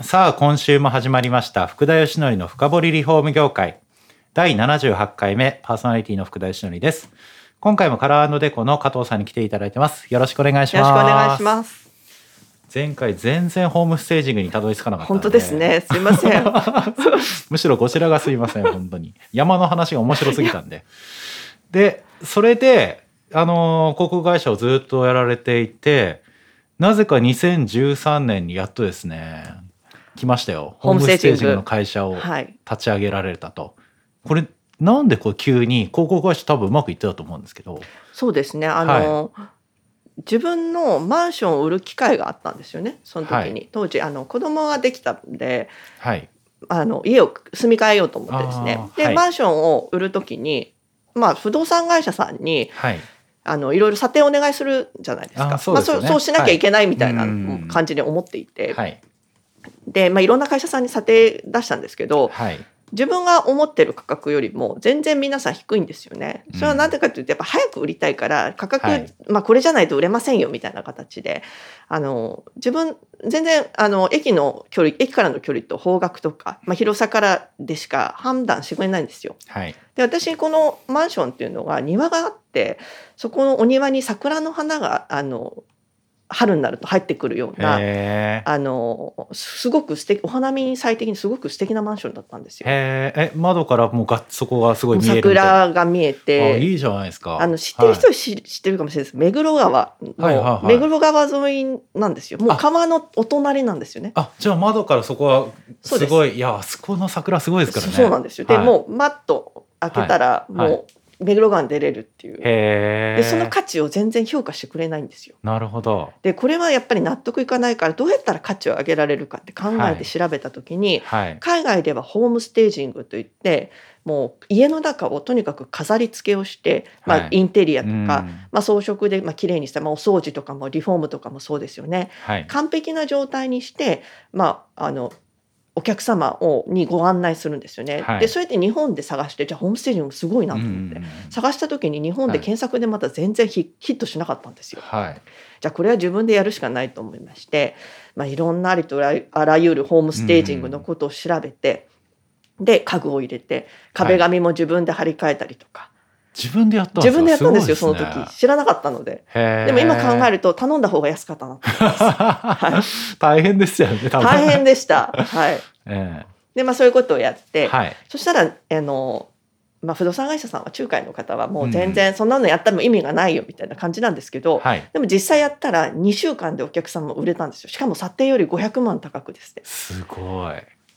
さあ今週も始まりました。福田義則の深掘りリフォーム業界。第78回目パーソナリティの福田義則です。今回もカラーデコの加藤さんに来ていただいてます。よろしくお願いします。よろしくお願いします。前回全然ホームステージングにたどり着かなかった本当ですね。すいません。むしろこちらがすいません本当に。山の話が面白すぎたんで。でそれであの航空会社をずっとやられていてなぜか2013年にやっとですね来ましたよ。ホームステージング。の会社を立ち上げられたと、はい、これなんでこう急に航空会社多分うまくいってたと思うんですけど。そうですね。あの、はい。自分のマンションを売る機会があったんですよね。その時に、はい、当時あの子供ができたんで、はい、あの家を住み替えようと思ってですね。で、はい、マンションを売る時に、まあ、不動産会社さんに、はい、あのいろいろ査定お願いするじゃないですか。そう、ね、まあ、そうそうしなきゃいけないみたいな感じに思っていて、はい、で、まあ、いろんな会社さんに査定出したんですけど、はい、自分が思ってる価格よりも全然皆さん低いんですよね。それは何でかというとやっぱ早く売りたいから価格、はい、まあこれじゃないと売れませんよみたいな形であの自分全然あの駅の距離駅からの距離と方角とか、まあ、広さからでしか判断してくれないんですよ。はい、で私このマンションっていうのが庭があってそこのお庭に桜の花があの春になると入ってくるようなあのすごく素敵お花見最適にすごく素敵なマンションだったんですよ。え窓からもうがそこがすごい見える桜が見えていいじゃないですか。あの知ってる人は知,、ってるかもしれないです。目黒川の、目黒川沿いなんですよ。もう川のお隣なんですよね。あじゃあ窓からそこはす。ごいいやあそこの桜すごいですからね。そうなんですよ。で、もうマット開けたらもう、目黒川に出れるっていう。でその価値を全然評価してくれないんですよ。なるほど。でこれはやっぱり納得いかないからどうやったら価値を上げられるかって考えて調べた時に、はい。はい、海外ではホームステージングといってもう家の中をとにかく飾り付けをして、まあ、インテリアとか、はい、まあ、装飾でまあ綺麗にした、まあ、お掃除とかもリフォームとかもそうですよね、完璧な状態にして、まあ、あのお客様をにご案内するんですよね。はい、でそれで日本で探してじゃあホームステージングすごいなと思って、探した時に日本で検索でまた全然ヒ,、ヒットしなかったんですよ。はい、じゃあこれは自分でやるしかないと思いまして、まあ、いろんなありとあらゆるホームステージングのことを調べて、で家具を入れて壁紙も自分で張り替えたりとか。自分でやった自分でやったんですよ、すね、その時。知らなかったので。でも今考えると頼んだ方が安かったな はい、大変ですよね大変でした。はい、えー、でまあそういうことをやって、はい、そしたらあのまあ、不動産会社さんは仲介の方はもう全然そんなのやったらも意味がないよみたいな感じなんですけど、うんはい、でも実際やったら2週間でお客さんも売れたんですよ。しかも査定より500万高くですねすごい。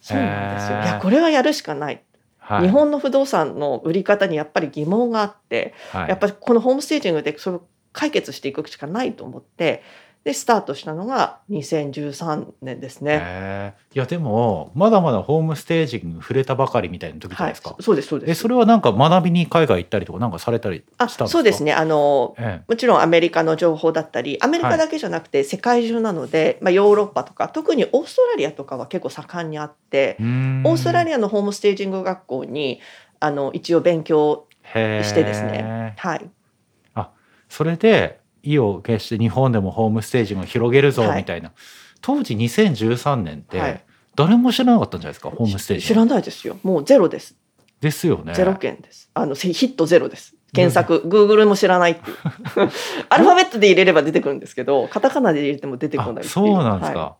そうなんですよ。いやこれはやるしかないはい、日本の不動産の売り方にやっぱり疑問があって、はい、やっぱりこのホームステージングでそれを解決していくしかないと思ってでスタートしたのが2013年ですね。いやでもまだまだホームステージング触れたばかりみたいな時じゃないですか。はい、そうですそうです。えそれはなんか学びに海外行ったりとかなんかされたりしたんですか？そうですね。あの、ええ、もちろんアメリカの情報だったり、アメリカだけじゃなくて世界中なので、はい、まあヨーロッパとか特にオーストラリアとかは結構盛んにあって、オーストラリアのホームステージング学校にあの一応勉強してですね。はい。あそれで意を決して日本でもホームステージングを広げるぞみたいな、はい、当時2013年って誰も知らなかったんじゃないですか、ホームステージ。知らないですよ。もうゼロです。ですよね。ゼロ件です。あのヒットゼロです。検索、グーグルも知らないっていう。アルファベットで入れれば出てくるんですけどカタカナで入れても出てこないそうなんですか、は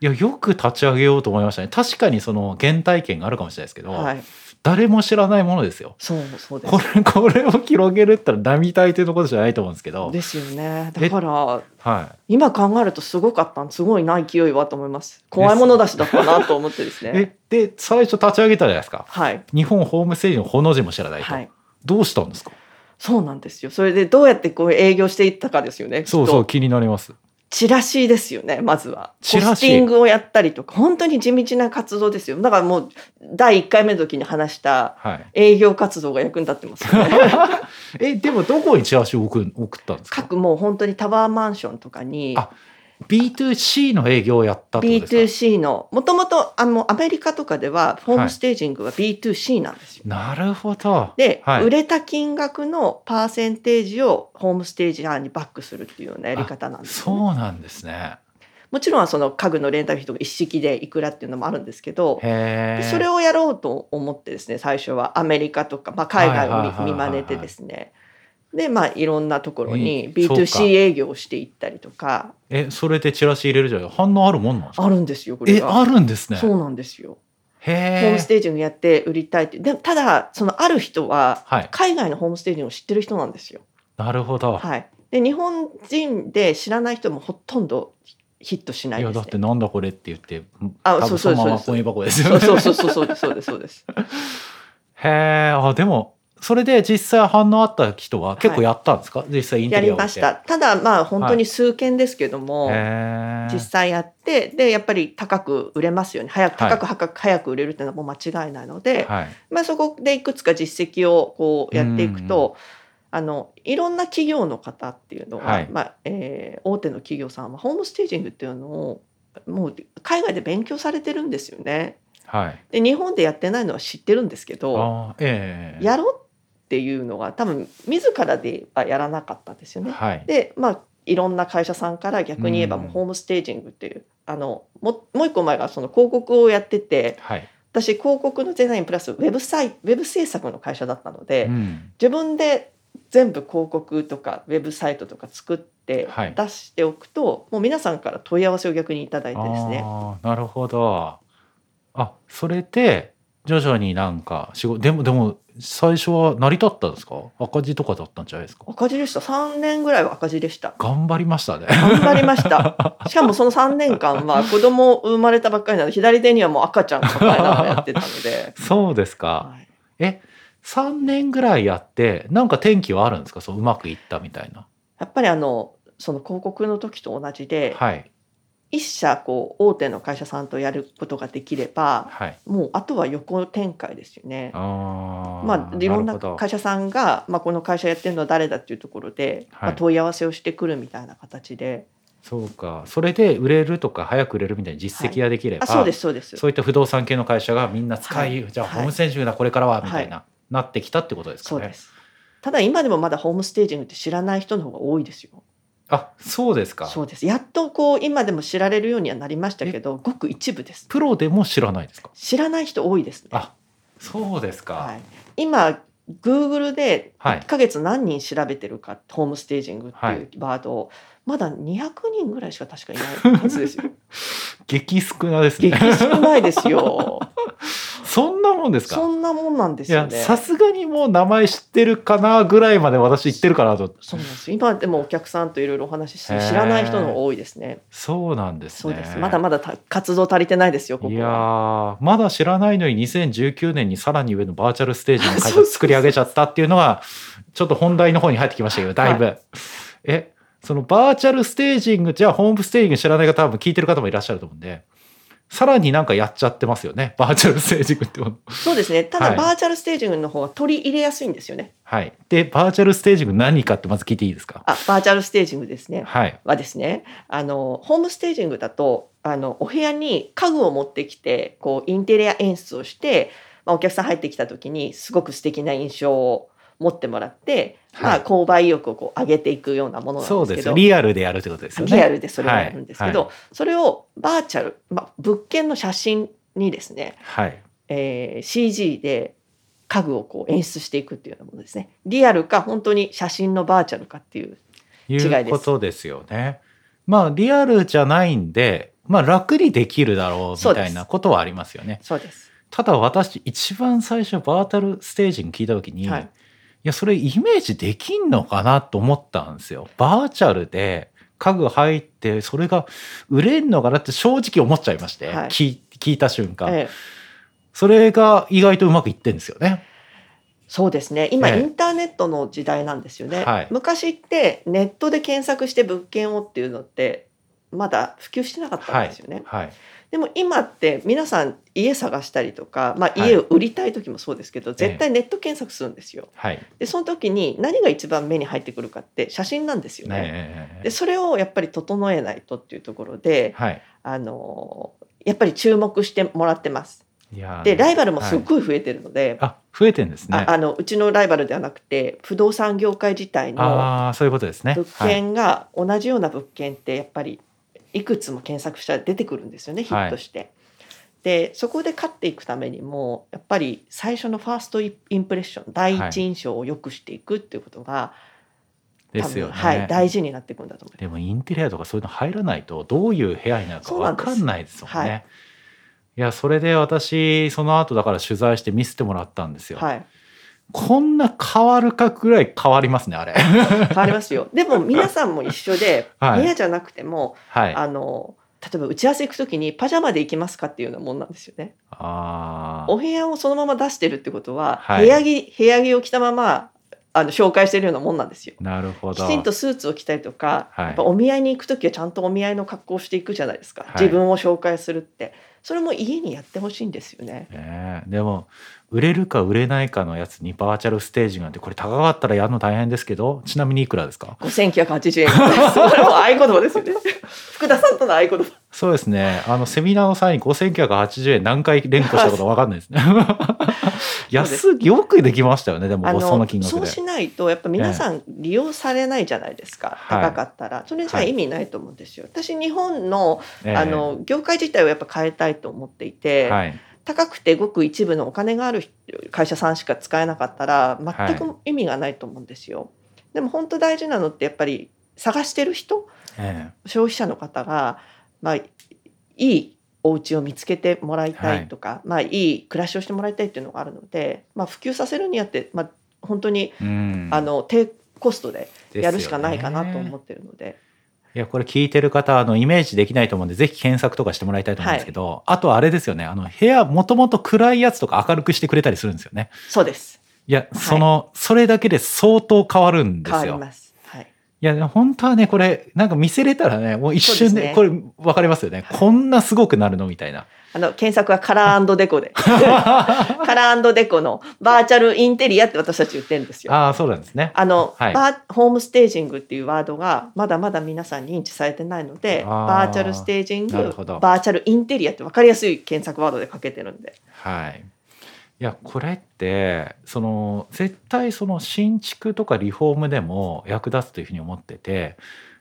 い、いやよく立ち上げようと思いましたね。確かにその原体験があるかもしれないですけど、はい、誰も知らないものですよ。そうそうです。これこれを広げるったら並大抵のことじゃないと思うんですけど。ですよね。だから、はい、今考えるとすごかったすごいな勢いはと思います。怖いものだしだったなと思ってですね。えで最初立ち上げたじゃないですか。はい。日本ホームステージのほの字も知らないと。はい、どうしたんですか？そうなんですよ。それでどうやってこう営業していったかですよね。そうそう気になります。チラシですよねまずは。チラシ？ポスティングをやったりとか。本当に地道な活動ですよ。だからもう第1回目の時に話したはい。営業活動が役に立ってますよね。え、でもどこにチラシを送る送ったんですか？各もう本当にタワーマンションとかにあ ?B2C の営業をやったってことですか？B2C のもともとあのアメリカとかではホームステージングは B2C なんですよ。なるほど。で、はい売れた金額のパーセンテージをホームステージャーにバックするっていうようなやり方なんですよね、そうなんですね。もちろんその家具のレンタル費とか一式でいくらっていうのもあるんですけどそれをやろうと思ってですね最初はアメリカとか、まあ、海外を見真似てですねでまあいろんなところにえそうか B2C 営業をしていったりとかえ、それでチラシ入れるじゃん。反応あるもんなんですか？あるんですよこれえ、が。あるんですね。そうなんですよ。へえホームス。テージングやって売りたいってでもただそのある人ははい。海外のホームステージングを知ってる人なんですよ。なるほど。はい、で日本人で知らない人もほとんどヒットしないいやですね。だってなんだこれって言ってあそのままそうそうそう。そうそうそうそうそうそうですそうです。へえあでもそれで実際反応あった人は結構やったんですか、実際インテやリアを見て。りました。ただまあ本当に数件ですけども、へえ実際やってでやっぱり高く売れますよね。早くはい。高く高く早く売れるっていうのはもう間違いないので、はい。まあ、そこでいくつか実績をこうやっていくと、あのいろんな企業の方っていうのは、はい。まあえー大手の企業さんはホームステージングっていうのをもう海外で勉強されてるんですよね。はい。で日本でやってないのは知ってるんですけどええやろうっていうのが多分自らではやらなかったんですよね。はい。でまあいろんな会社さんから逆に言えばうん。もうホームステージングっていう、あのももう一個前がその広告をやっててはい、私広告のデザインプラスウェブサイトウェブ制作の会社だったので、うん、自分で全部広告とかウェブサイトとか作ってはい。出しておくと、もう皆さんから問い合わせを逆にいただいてですね。なるほど。あそれで徐々になんか仕事でもでも最初は成り立ったんですか？赤字とかだったんじゃないですか？赤字でした。3年ぐらいは赤字でした。頑張りましたね。頑張りました。しかもその3年間は子供生まれたばっかりなので左手にはもう赤ちゃん抱えながらやってたので、そうですか。はい。え3年ぐらいやってなんか転機はあるんですか？そううまくいったみたいな。やっぱりあのその広告の時と同じで、はい一社こう大手の会社さんとやることができればはい。もうあとは横展開ですよね。あーまあ、いろんな会社さんが、まあ、この会社やってるのは誰だっていうところで、はい。まあ、問い合わせをしてくるみたいな形で、そうか。それで売れるとか早く売れるみたいな実績ができれば、あそうですそうです。そういった不動産系の会社がみんな使い、はい。じゃあはい。ホームステージングだこれからはみたいな、なってきたってことですかね。そうです。ただ今でもまだホームステージングって知らない人の方が多いですよあそうですか。そうです。やっとこう今でも知られるようにはなりましたけどごく一部ですプロでも知らないですか？知らない人多いですね、あそうですか、はい、今 Google ではい。1ヶ月何人調べてるか、ホームステージングっていうワードを、まだ200人ぐらいしか確かいないはずですよ。激少なですね。激少ないですよ。そんなもんですか？そんなもんなんですよね。さすがにもう名前知ってるかなぐらいまで私言ってるかなとそうなんですよ。今でもお客さんといろいろお話しして知らない人の多いですね。そうなんですねそうです。まだまだた活動足りてないですよ。いやまだ知らないのに2019年にさらに上のバーチャルステージの会社作り上げちゃったっていうのがちょっと本題の方に入ってきましたけどだいぶ、えそのバーチャルステージングじゃあホームステージング知らない方多分聞いてる方もいらっしゃると思うんでさらになんかやっちゃってますよね。バーチャルステージングってもの。そうですね。ただ、はい。バーチャルステージングの方が取り入れやすいんですよね。はい。でバーチャルステージング何かってまず聞いていいですか？あ、バーチャルステージングですね。はい。はですね。あのホームステージングだとあのお部屋に家具を持ってきてこうインテリア演出をして、まあ、お客さん入ってきた時にすごく素敵な印象を持ってもらって、まあ、はい購買意欲をこう上げていくようなものなんそうですけど。です。リアルでやるってことですよね。リアルでそれをやるんですけど、はい。それをバーチャル、まあ、物件の写真にですね、はい。えー CG で家具をこう演出していくっていうようなものですね。リアルか本当に写真のバーチャルかっていうい違いです。うことですよね。まあリアルじゃないんで、まあ楽にできるだろうみたいなことはありますよね。そうです。ただ私一番最初バーチャルステージング聞いた時に、はいい、やそれイメージできんのかなと思ったんですよ。バーチャルで家具入ってそれが売れんのかなって正直思っちゃいまして、はい聞いた瞬間、ええそれが意外とうまくいってんですよね。そうですね今、ええインターネットの時代なんですよね、はい昔ってネットで検索して物件をっていうのってまだ普及してなかったんですよね。はい。でも今って皆さん家探したりとか、まあ、家を売りたい時もそうですけど、絶対ネット検索するんですよ。はい。でその時に何が一番目に入ってくるかって写真なんですよね。ねでそれをやっぱり整えないとっていうところではい。あのやっぱり注目してもらってます。でライバルもすっはいごい増えてるので、あ、増えてんですね。ああのうちのライバルではなくて不動産業界自体のああ、そういうことですね。物件が同じような物件ってやっぱりいくつも検索したら出てくるんですよねヒットして。でそこで勝っていくためにもやっぱり最初のファーストインプレッション第一印象を良くしていくっていうことが、多分ですよね。はい、大事になっていくんだと思います。でもインテリアとかそういうの入らないとどういう部屋になるかそうなんですわかんないですもんね。はいい、やそれで私その後だから取材して見せてもらったんですよ。はい、こんな変わるかぐらい変わりますねあれ。変わりますよ。でも皆さんも一緒で、はい部屋じゃなくてもはい。あの例えば打ち合わせ行く時にパジャマで行きますかっていうようなもんなんですよね。あお部屋をそのまま出してるってことは、はい部屋着部屋着を着たままあの紹介してるようなもんなんですよ。あなるほど。きちんとスーツを着たりとか、はいやっぱお見合いに行く時はちゃんとお見合いの格好をしていくじゃないですか、はい自分を紹介するってそれも家にやってほしいんですよね。ねえでも売れるか売れないかのやつにバーチャルステージがあってこれ高かったらやるの大変ですけどちなみにいくらですか？5980円です。これも合言葉ですよね。福田さんとの合言葉。そうですね。あのセミナーの際に5980円何回連呼したことわかんないですね。安よくできましたよね。でもあその金額で。そうしないとやっぱ皆さん利用されないじゃないですか、はい高かったら。それじゃ意味ないと思うんですよ。私日本のええ。あの業界自体をやっぱ変えたいと思っていて、はい。高くてごく一部のお金がある会社さんしか使えなかったら全く意味がないと思うんですよ。でも本当大事なのってやっぱり探してる人え。消費者の方が、まあ、いいお家を見つけてもらいたいとか、まあ、いい暮らしをしてもらいたいっていうのがあるので、まあ、普及させるにあって、まあ、本当にえうん。あの低コストでやるしかないかなと思ってるので。いやこれ聞いてる方あのイメージできないと思うんでぜひ検索とかしてもらいたいと思うんですけど、あとあれですよね。あの部屋もともと暗いやつとか明るくしてくれたりするんですよね。そうです。いやその、それだけで相当変わるんで変わすよります。はい、いや本当はねこれなんか見せれたらねもう一瞬ですね。でこれ分かりますよね、こんなすごくなるのみたいな。あの検索はカラーデコで。カラーデコのバーチャルインテリアって私たち言ってるんですよ。ああそうなんですね。あの、はい。バーホームステージングっていうワードがまだまだ皆さん認知されてないのであー。バーチャルステージングバーチャルインテリアって分かりやすい検索ワードでかけてるんで。はいいやこれってその絶対その新築とかリフォームでも役立つというふうに思ってて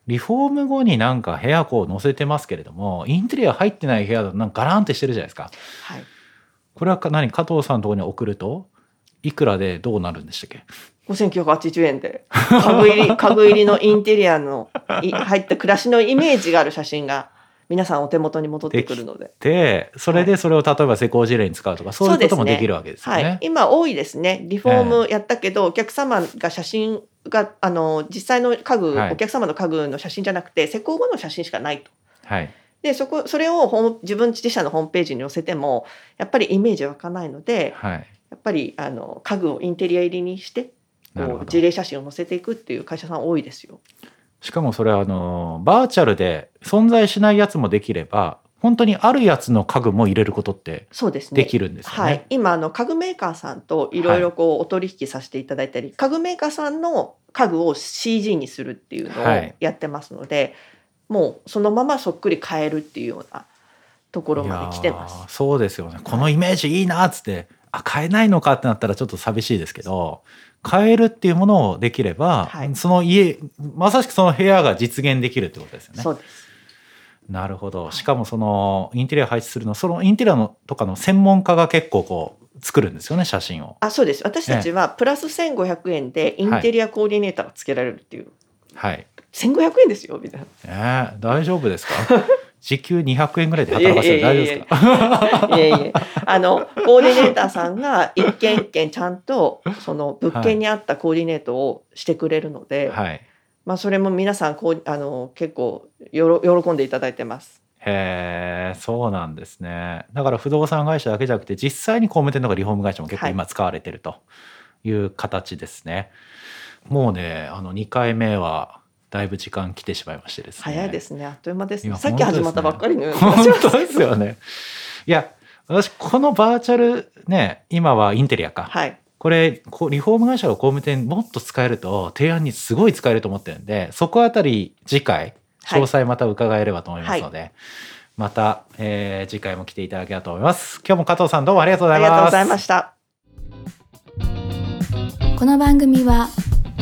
リフォーム後になんか部屋こう載せてますけれどもインテリア入ってない部屋だとなんかガランってしてるじゃないですか。はい。これはか何？加藤さんのところに送るといくらでどうなるんでしたっけ？5980円で家具入り家具入りのインテリアのい入った暮らしのイメージがある写真が皆さんお手元に戻ってくるので。でそれでそれを例えば施工事例に使うとかそういうこともできるわけですよね。はい、今多いですね。リフォームやったけど、お客様が写真があの実際の家具、はい。お客様の家具の写真じゃなくて施工後の写真しかないと。はい。でそこそれをホ自分自社のホームページに載せてもやっぱりイメージ湧かないのではい。やっぱりあの家具をインテリア入りにしてこう事例写真を載せていくっていう会社さん多いですよ。しかもそれはあのバーチャルで存在しないやつもできれば本当にあるやつの家具も入れることってそうですね。できるんですよね。はい、今あの家具メーカーさんといろいろこうお取引させていただいたり、家具メーカーさんの家具を CG にするっていうのをはい。やってますので、もうそのままそっくり変えるっていうようなところまで来てます。そうですよね。このイメージいいなっつってあ変えないのかってなったらちょっと寂しいですけど変えるっていうものをできれば、はいその家まさしくその部屋が実現できるってことですよね。そうです。なるほどしかもそのインテリア配置するのそのインテリアのとかの専門家が結構こう作るんですよね写真を。あ、そうです。私たちはプラス1500円でインテリアコーディネーターがつけられるっていう。はい1500円ですよみたいな。えー、大丈夫ですか？時給200円ぐらいで働かせて大丈夫ですか？いえいえ。あのコーディネーターさんが一件一件ちゃんとその物件に合ったコーディネートをしてくれるので。はいまあ、それも皆さんこうあの結構よろ喜んでいただいてます。へえそうなんですねだから不動産会社だけじゃなくて実際に工務店とかリフォーム会社も結構はい今使われてるという形ですね、もうねあの2回目はだいぶ時間来てしまいましてですね。早いですね。あっという間ですね。さっき始まったばっかりのような本当ですよね。いや私このバーチャルね今はインテリアか、はい、これこリフォーム会社の工務店もっと使えると提案にすごい使えると思ってるんでそこあたり次回詳細また伺えればと思いますので、はい、また、えー、次回も来ていただければと思います。今日も加藤さんどうもありがとうございます。ありがとうございました。この番組は